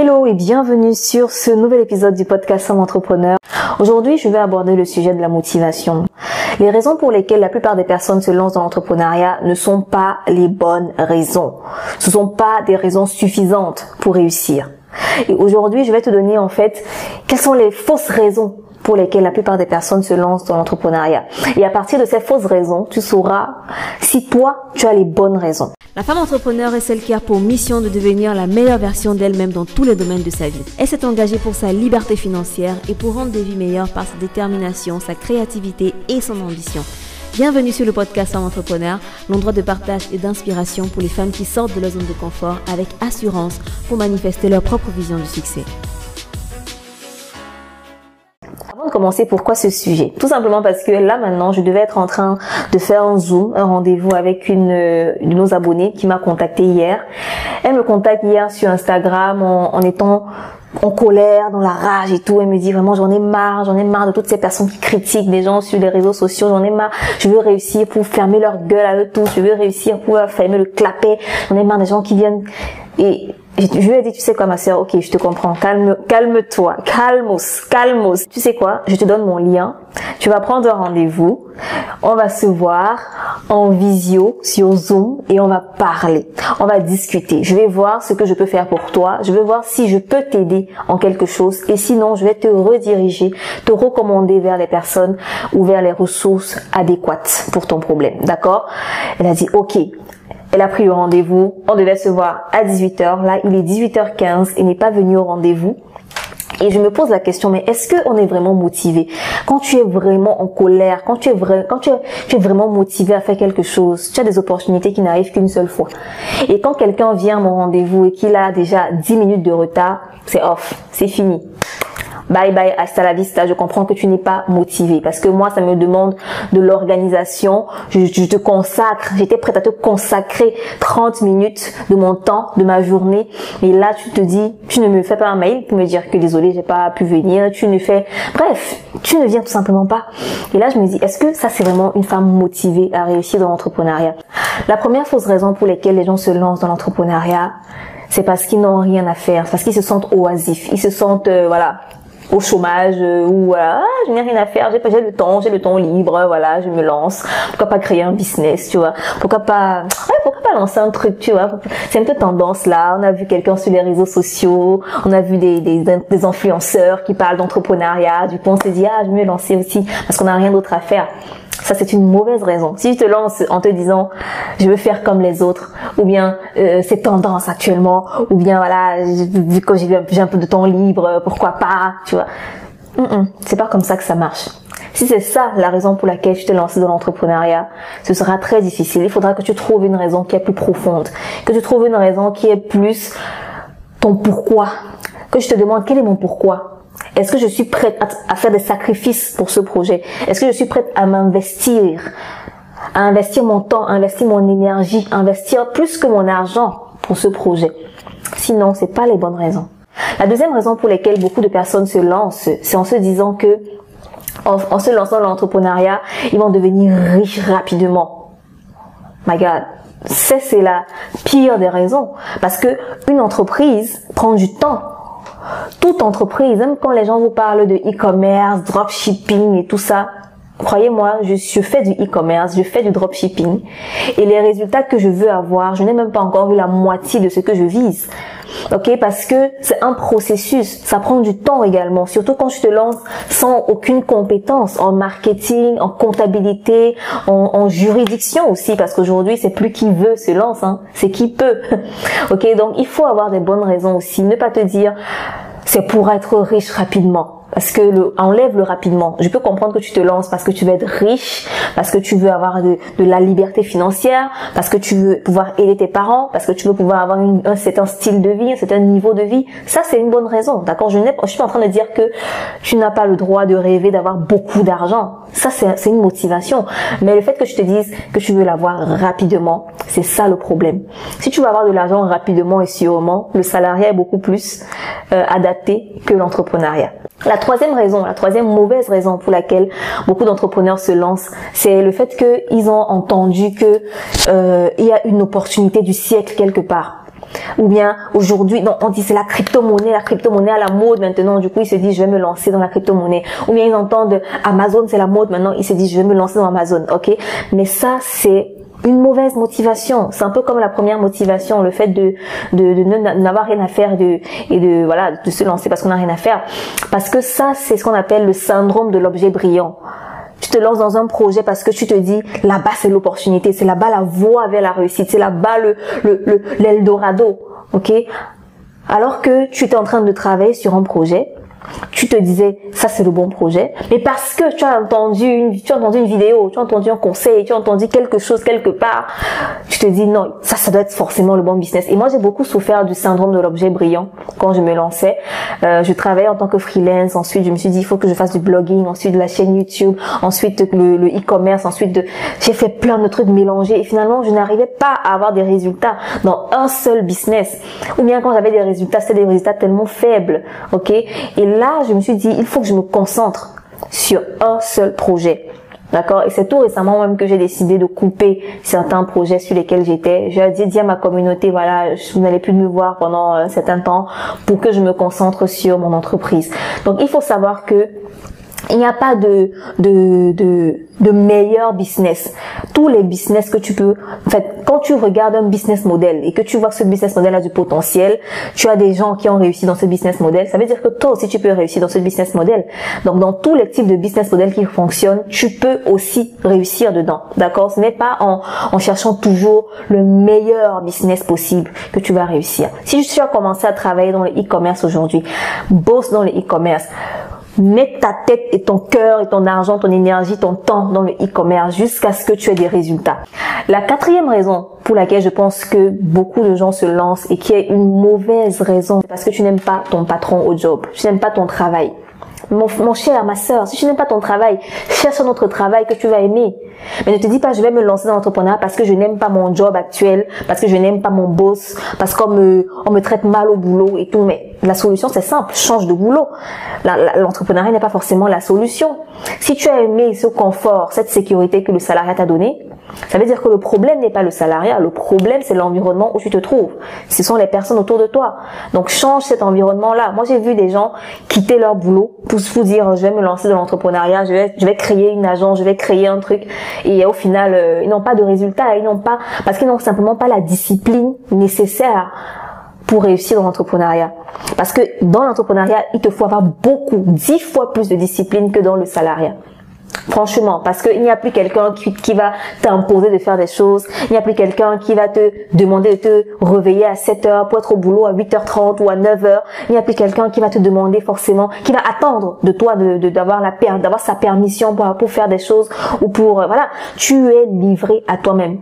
Hello et bienvenue sur ce nouvel épisode du podcast Somme Entrepreneur. Aujourd'hui, je vais aborder le sujet de la motivation. Les raisons pour lesquelles la plupart des personnes se lancent dans l'entrepreneuriat ne sont pas les bonnes raisons. Ce ne sont pas des raisons suffisantes pour réussir. Et aujourd'hui, je vais te donner en fait quelles sont les fausses raisons pour lesquelles la plupart des personnes se lancent dans l'entrepreneuriat. Et à partir de ces fausses raisons, tu sauras si toi, tu as les bonnes raisons. La femme entrepreneur est celle qui a pour mission de devenir la meilleure version d'elle-même dans tous les domaines de sa vie. Elle s'est engagée pour sa liberté financière et pour rendre des vies meilleures par sa détermination, sa créativité et son ambition. Bienvenue sur le podcast Femme Entrepreneur, l'endroit de partage et d'inspiration pour les femmes qui sortent de leur zone de confort avec assurance pour manifester leur propre vision du succès. Commencer, pourquoi ce sujet? Tout simplement parce que là maintenant, je devais être en train de faire un Zoom, un rendez-vous avec une de nos abonnés qui m'a contacté hier. Elle me contacte hier sur Instagram en, en étant en colère, dans la rage et tout. Elle me dit vraiment j'en ai marre, j'en ai marre de toutes ces personnes qui critiquent des gens sur les réseaux sociaux, j'en ai marre. Je veux réussir pour fermer leur gueule à eux tous, je veux réussir pour fermer le clapet. J'en ai marre des gens qui viennent et je lui ai dit, tu sais quoi, ma soeur, ok, je te comprends, calme, calme-toi, calmos, calmos. Tu sais quoi, je te donne mon lien, tu vas prendre un rendez-vous, on va se voir en visio sur Zoom et on va parler, on va discuter. Je vais voir ce que je peux faire pour toi, je vais voir si je peux t'aider en quelque chose. Et sinon je vais te rediriger, te recommander vers les personnes ou vers les ressources adéquates pour ton problème. D'accord? Elle a dit, ok, elle a pris le rendez-vous. On devait se voir à 18h. Là, il est 18h15. Il n'est pas venu au rendez-vous. Et je me pose la question, mais est-ce qu'on est vraiment motivé? Quand tu es vraiment en colère, quand tu es vrai, quand tu es, tu es vraiment motivé à faire quelque chose, tu as des opportunités qui n'arrivent qu'une seule fois. Et quand quelqu'un vient à mon rendez-vous et qu'il a déjà 10 minutes de retard, c'est off, c'est fini bye bye, hasta la vista. Je comprends que tu n'es pas motivé parce que moi, ça me demande de l'organisation. Je, te consacre, j'étais prête à te consacrer 30 minutes de mon temps, de ma journée. Et là, tu te dis, tu ne me fais pas un mail pour me dire que désolé, j'ai pas pu venir. Tu ne fais, bref, tu ne viens tout simplement pas. Et là, je me dis, est-ce que ça, c'est vraiment une femme motivée à réussir dans l'entrepreneuriat? La première fausse raison pour laquelle les gens se lancent dans l'entrepreneuriat, c'est parce qu'ils n'ont rien à faire, parce qu'ils se sentent oisifs, ils se sentent, euh, voilà, au chômage euh, ou ah, je n'ai rien à faire, j'ai pas j'ai le temps, j'ai le temps libre, voilà, je me lance. Pourquoi pas créer un business, tu vois? Pourquoi pas pourquoi pas lancer un truc, tu vois? C'est une tendance là, on a vu quelqu'un sur les réseaux sociaux, on a vu des des, des influenceurs qui parlent d'entrepreneuriat, du coup on s'est dit ah, je vais me lancer aussi parce qu'on n'a rien d'autre à faire. Ça, c'est une mauvaise raison. Si tu te lances en te disant, je veux faire comme les autres, ou bien euh, c'est tendance actuellement, ou bien voilà, vu que j'ai un peu de temps libre, pourquoi pas, tu vois. c'est pas comme ça que ça marche. Si c'est ça la raison pour laquelle tu te lances dans l'entrepreneuriat, ce sera très difficile. Il faudra que tu trouves une raison qui est plus profonde, que tu trouves une raison qui est plus ton pourquoi, que je te demande quel est mon pourquoi? Est-ce que je suis prête à, faire des sacrifices pour ce projet? Est-ce que je suis prête à m'investir? À investir mon temps, à investir mon énergie, à investir plus que mon argent pour ce projet? Sinon, c'est pas les bonnes raisons. La deuxième raison pour laquelle beaucoup de personnes se lancent, c'est en se disant que en, se lançant dans l'entrepreneuriat, ils vont devenir riches rapidement. My God, c'est la pire des raisons parce que une entreprise prend du temps toute entreprise, même quand les gens vous parlent de e-commerce, dropshipping et tout ça, croyez-moi, je, je, fais du e-commerce, je fais du dropshipping. Et les résultats que je veux avoir, je n'ai même pas encore vu la moitié de ce que je vise. Ok Parce que c'est un processus, ça prend du temps également, surtout quand je te lance sans aucune compétence en marketing, en comptabilité, en, en juridiction aussi, parce qu'aujourd'hui c'est plus qui veut se lance, hein, c'est qui peut, ok Donc il faut avoir des bonnes raisons aussi, ne pas te dire c'est pour être riche rapidement parce que le, enlève le rapidement. Je peux comprendre que tu te lances parce que tu veux être riche, parce que tu veux avoir de, de la liberté financière, parce que tu veux pouvoir aider tes parents, parce que tu veux pouvoir avoir une, un certain style de vie, un certain niveau de vie. Ça, c'est une bonne raison, d'accord? Je je suis pas en train de dire que tu n'as pas le droit de rêver d'avoir beaucoup d'argent. Ça, c'est une motivation. Mais le fait que je te dise que tu veux l'avoir rapidement, c'est ça le problème. Si tu veux avoir de l'argent rapidement et sûrement, le salariat est beaucoup plus euh, adapté que l'entrepreneuriat. La troisième raison, la troisième mauvaise raison pour laquelle beaucoup d'entrepreneurs se lancent, c'est le fait qu'ils ont entendu que euh, il y a une opportunité du siècle quelque part. Ou bien aujourd'hui, on dit c'est la crypto-monnaie, la crypto-monnaie à la mode maintenant. Du coup, ils se disent je vais me lancer dans la crypto-monnaie. Ou bien ils entendent Amazon c'est la mode maintenant. Ils se disent je vais me lancer dans Amazon. Ok, mais ça c'est une mauvaise motivation. C'est un peu comme la première motivation, le fait de de, de n'avoir rien à faire de, et de voilà de se lancer parce qu'on n'a rien à faire. Parce que ça, c'est ce qu'on appelle le syndrome de l'objet brillant. Tu te lances dans un projet parce que tu te dis là-bas c'est l'opportunité, c'est là-bas la voie vers la réussite, c'est là-bas le le l'Eldorado, ok? Alors que tu étais en train de travailler sur un projet, tu te disais ça c'est le bon projet, mais parce que tu as entendu une, tu as entendu une vidéo, tu as entendu un conseil, tu as entendu quelque chose quelque part, tu te dis non ça ça doit être forcément le bon business. Et moi j'ai beaucoup souffert du syndrome de l'objet brillant quand je me lançais. Euh, je travaillais en tant que freelance, ensuite je me suis dit il faut que je fasse du blogging, ensuite de la chaîne YouTube, ensuite le e-commerce, ensuite j'ai fait plein de trucs mélangés et finalement je n'arrivais pas à avoir des résultats dans un seul business. Ou bien quand j'avais des résultats c'était des résultats tellement faibles, ok? Là, je me suis dit, il faut que je me concentre sur un seul projet. D'accord? Et c'est tout récemment même que j'ai décidé de couper certains projets sur lesquels j'étais. J'ai dit, à ma communauté, voilà, vous n'allez plus me voir pendant un certain temps pour que je me concentre sur mon entreprise. Donc, il faut savoir que il n'y a pas de, de, de, de meilleur business. Tous les business que tu peux, en fait, quand tu regardes un business model et que tu vois que ce business model a du potentiel, tu as des gens qui ont réussi dans ce business model, ça veut dire que toi aussi tu peux réussir dans ce business model. Donc dans tous les types de business model qui fonctionnent, tu peux aussi réussir dedans. D'accord? Ce n'est pas en, en cherchant toujours le meilleur business possible que tu vas réussir. Si tu as commencé à travailler dans le e-commerce aujourd'hui, bosse dans le e-commerce, Mets ta tête et ton cœur et ton argent, ton énergie, ton temps dans le e-commerce jusqu'à ce que tu aies des résultats. La quatrième raison pour laquelle je pense que beaucoup de gens se lancent et qui est une mauvaise raison, c'est parce que tu n'aimes pas ton patron au job, tu n'aimes pas ton travail. Mon, mon, cher, ma soeur, si tu n'aimes pas ton travail, cherche un autre travail que tu vas aimer. Mais ne te dis pas, je vais me lancer dans l'entrepreneuriat parce que je n'aime pas mon job actuel, parce que je n'aime pas mon boss, parce qu'on me, on me traite mal au boulot et tout. Mais la solution, c'est simple, change de boulot. L'entrepreneuriat n'est pas forcément la solution. Si tu as aimé ce confort, cette sécurité que le salariat t'a donné, ça veut dire que le problème n'est pas le salariat, le problème c'est l'environnement où tu te trouves. Ce sont les personnes autour de toi. Donc change cet environnement-là. Moi j'ai vu des gens quitter leur boulot pour se dire je vais me lancer dans l'entrepreneuriat, je vais, je vais créer une agence, je vais créer un truc. Et au final euh, ils n'ont pas de résultats, ils n'ont pas parce qu'ils n'ont simplement pas la discipline nécessaire pour réussir dans l'entrepreneuriat. Parce que dans l'entrepreneuriat, il te faut avoir beaucoup, dix fois plus de discipline que dans le salariat. Franchement, parce qu'il n'y a plus quelqu'un qui, qui, va t'imposer de faire des choses, il n'y a plus quelqu'un qui va te demander de te réveiller à 7 heures pour être au boulot à 8h30 ou à 9h, il n'y a plus quelqu'un qui va te demander forcément, qui va attendre de toi d'avoir sa permission pour, pour faire des choses ou pour, euh, voilà, tu es livré à toi-même.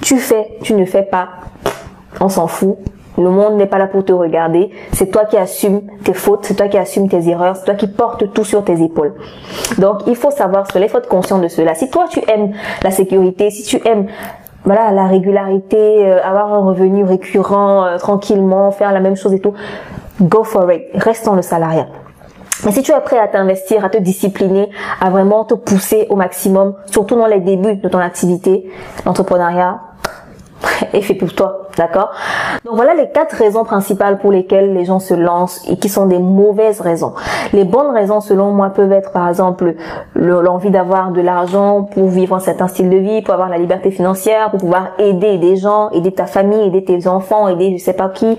Tu fais, tu ne fais pas, on s'en fout, le monde n'est pas là pour te regarder. C'est toi qui assumes tes fautes, c'est toi qui assumes tes erreurs, c'est toi qui portes tout sur tes épaules. Donc, il faut savoir cela, il faut être conscient de cela. Si toi, tu aimes la sécurité, si tu aimes voilà la régularité, euh, avoir un revenu récurrent euh, tranquillement, faire la même chose et tout, go for it. Reste dans le salariat. Mais si tu es prêt à t'investir, à te discipliner, à vraiment te pousser au maximum, surtout dans les débuts de ton activité, l'entrepreneuriat, est fait pour toi, d'accord Donc voilà les quatre raisons principales pour lesquelles les gens se lancent et qui sont des mauvaises raisons. Les bonnes raisons selon moi peuvent être par exemple l'envie d'avoir de l'argent pour vivre un certain style de vie, pour avoir la liberté financière, pour pouvoir aider des gens, aider ta famille, aider tes enfants, aider je sais pas qui.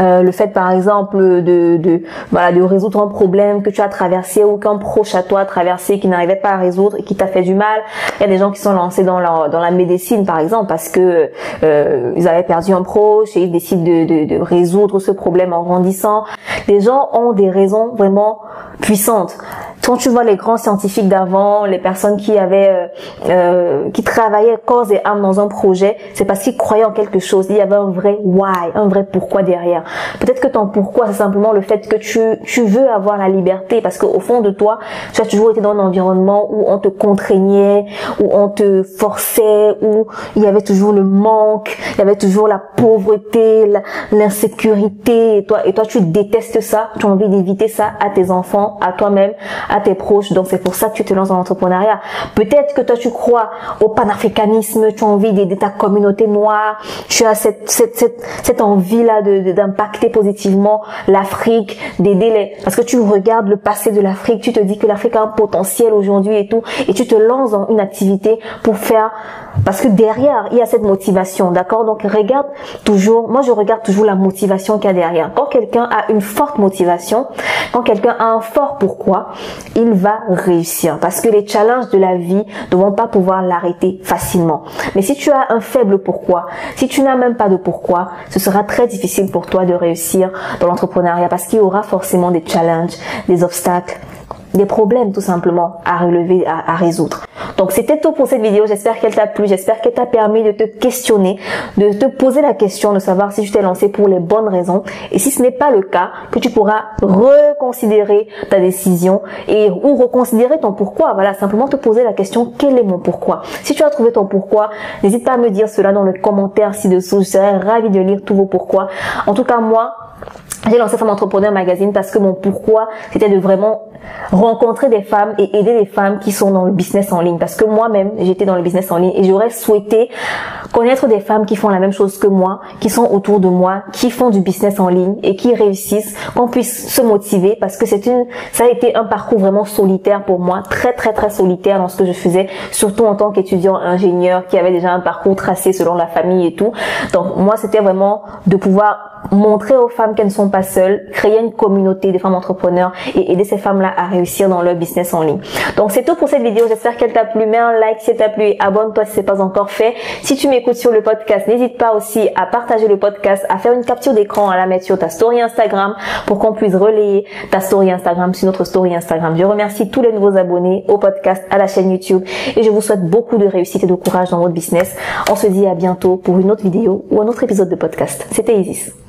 Euh, le fait par exemple de, de voilà de résoudre un problème que tu as traversé ou qu'un proche à toi a traversé qui n'arrivait pas à résoudre et qui t'a fait du mal. Il y a des gens qui sont lancés dans la dans la médecine par exemple parce que euh, ils avaient perdu proche et ils décident de, de, de résoudre ce problème en grandissant. Les gens ont des raisons vraiment puissantes quand tu vois les grands scientifiques d'avant, les personnes qui avaient, euh, euh, qui travaillaient corps et âme dans un projet, c'est parce qu'ils croyaient en quelque chose. Il y avait un vrai why, un vrai pourquoi derrière. Peut-être que ton pourquoi, c'est simplement le fait que tu, tu veux avoir la liberté, parce qu'au fond de toi, tu as toujours été dans un environnement où on te contraignait, où on te forçait, où il y avait toujours le manque, il y avait toujours la pauvreté, l'insécurité, et toi, et toi, tu détestes ça, tu as envie d'éviter ça à tes enfants, à toi-même, à tes proches. Donc c'est pour ça que tu te lances dans l'entrepreneuriat. Peut-être que toi tu crois au panafricanisme, tu as envie d'aider ta communauté noire, tu as cette, cette, cette, cette envie-là d'impacter de, positivement l'Afrique, d'aider les... Parce que tu regardes le passé de l'Afrique, tu te dis que l'Afrique a un potentiel aujourd'hui et tout, et tu te lances dans une activité pour faire... Parce que derrière, il y a cette motivation, d'accord? Donc regarde toujours, moi je regarde toujours la motivation qu'il y a derrière. Quand quelqu'un a une forte motivation, quand quelqu'un a un fort pourquoi, il va réussir. Parce que les challenges de la vie ne vont pas pouvoir l'arrêter facilement. Mais si tu as un faible pourquoi, si tu n'as même pas de pourquoi, ce sera très difficile pour toi de réussir dans l'entrepreneuriat parce qu'il y aura forcément des challenges, des obstacles, des problèmes tout simplement à relever, à, résoudre. Donc c'était tout pour cette vidéo. J'espère qu'elle t'a plu. J'espère qu'elle t'a permis de te questionner, de te poser la question, de savoir si tu t'es lancé pour les bonnes raisons. Et si ce n'est pas le cas, que tu pourras reconsidérer ta décision et ou reconsidérer ton pourquoi. Voilà, simplement te poser la question quel est mon pourquoi? Si tu as trouvé ton pourquoi, n'hésite pas à me dire cela dans le commentaire ci-dessous. Je serais ravie de lire tous vos pourquoi. En tout cas, moi, j'ai lancé Femme Entrepreneur Magazine parce que mon pourquoi, c'était de vraiment rencontrer des femmes et aider les femmes qui sont dans le business en ligne. Parce que moi-même, j'étais dans le business en ligne et j'aurais souhaité connaître des femmes qui font la même chose que moi, qui sont autour de moi, qui font du business en ligne et qui réussissent, qu'on puisse se motiver parce que c'est une, ça a été un parcours vraiment solitaire pour moi, très très très solitaire dans ce que je faisais, surtout en tant qu'étudiant ingénieur qui avait déjà un parcours tracé selon la famille et tout. Donc moi, c'était vraiment de pouvoir montrer aux femmes qu'elles ne sont pas seules, créer une communauté de femmes entrepreneurs et aider ces femmes-là à réussir dans leur business en ligne. Donc c'est tout pour cette vidéo. J'espère qu'elle t'a plu. Mets un like si elle t'a plu et abonne-toi si c'est pas encore fait. Si tu m'écoutes sur le podcast, n'hésite pas aussi à partager le podcast, à faire une capture d'écran, à la mettre sur ta story Instagram pour qu'on puisse relayer ta story Instagram sur notre story Instagram. Je remercie tous les nouveaux abonnés au podcast, à la chaîne YouTube et je vous souhaite beaucoup de réussite et de courage dans votre business. On se dit à bientôt pour une autre vidéo ou un autre épisode de podcast. C'était Isis.